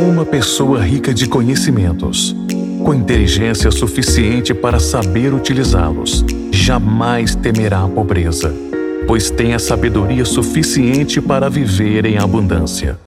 Uma pessoa rica de conhecimentos, com inteligência suficiente para saber utilizá-los, jamais temerá a pobreza, pois tem a sabedoria suficiente para viver em abundância.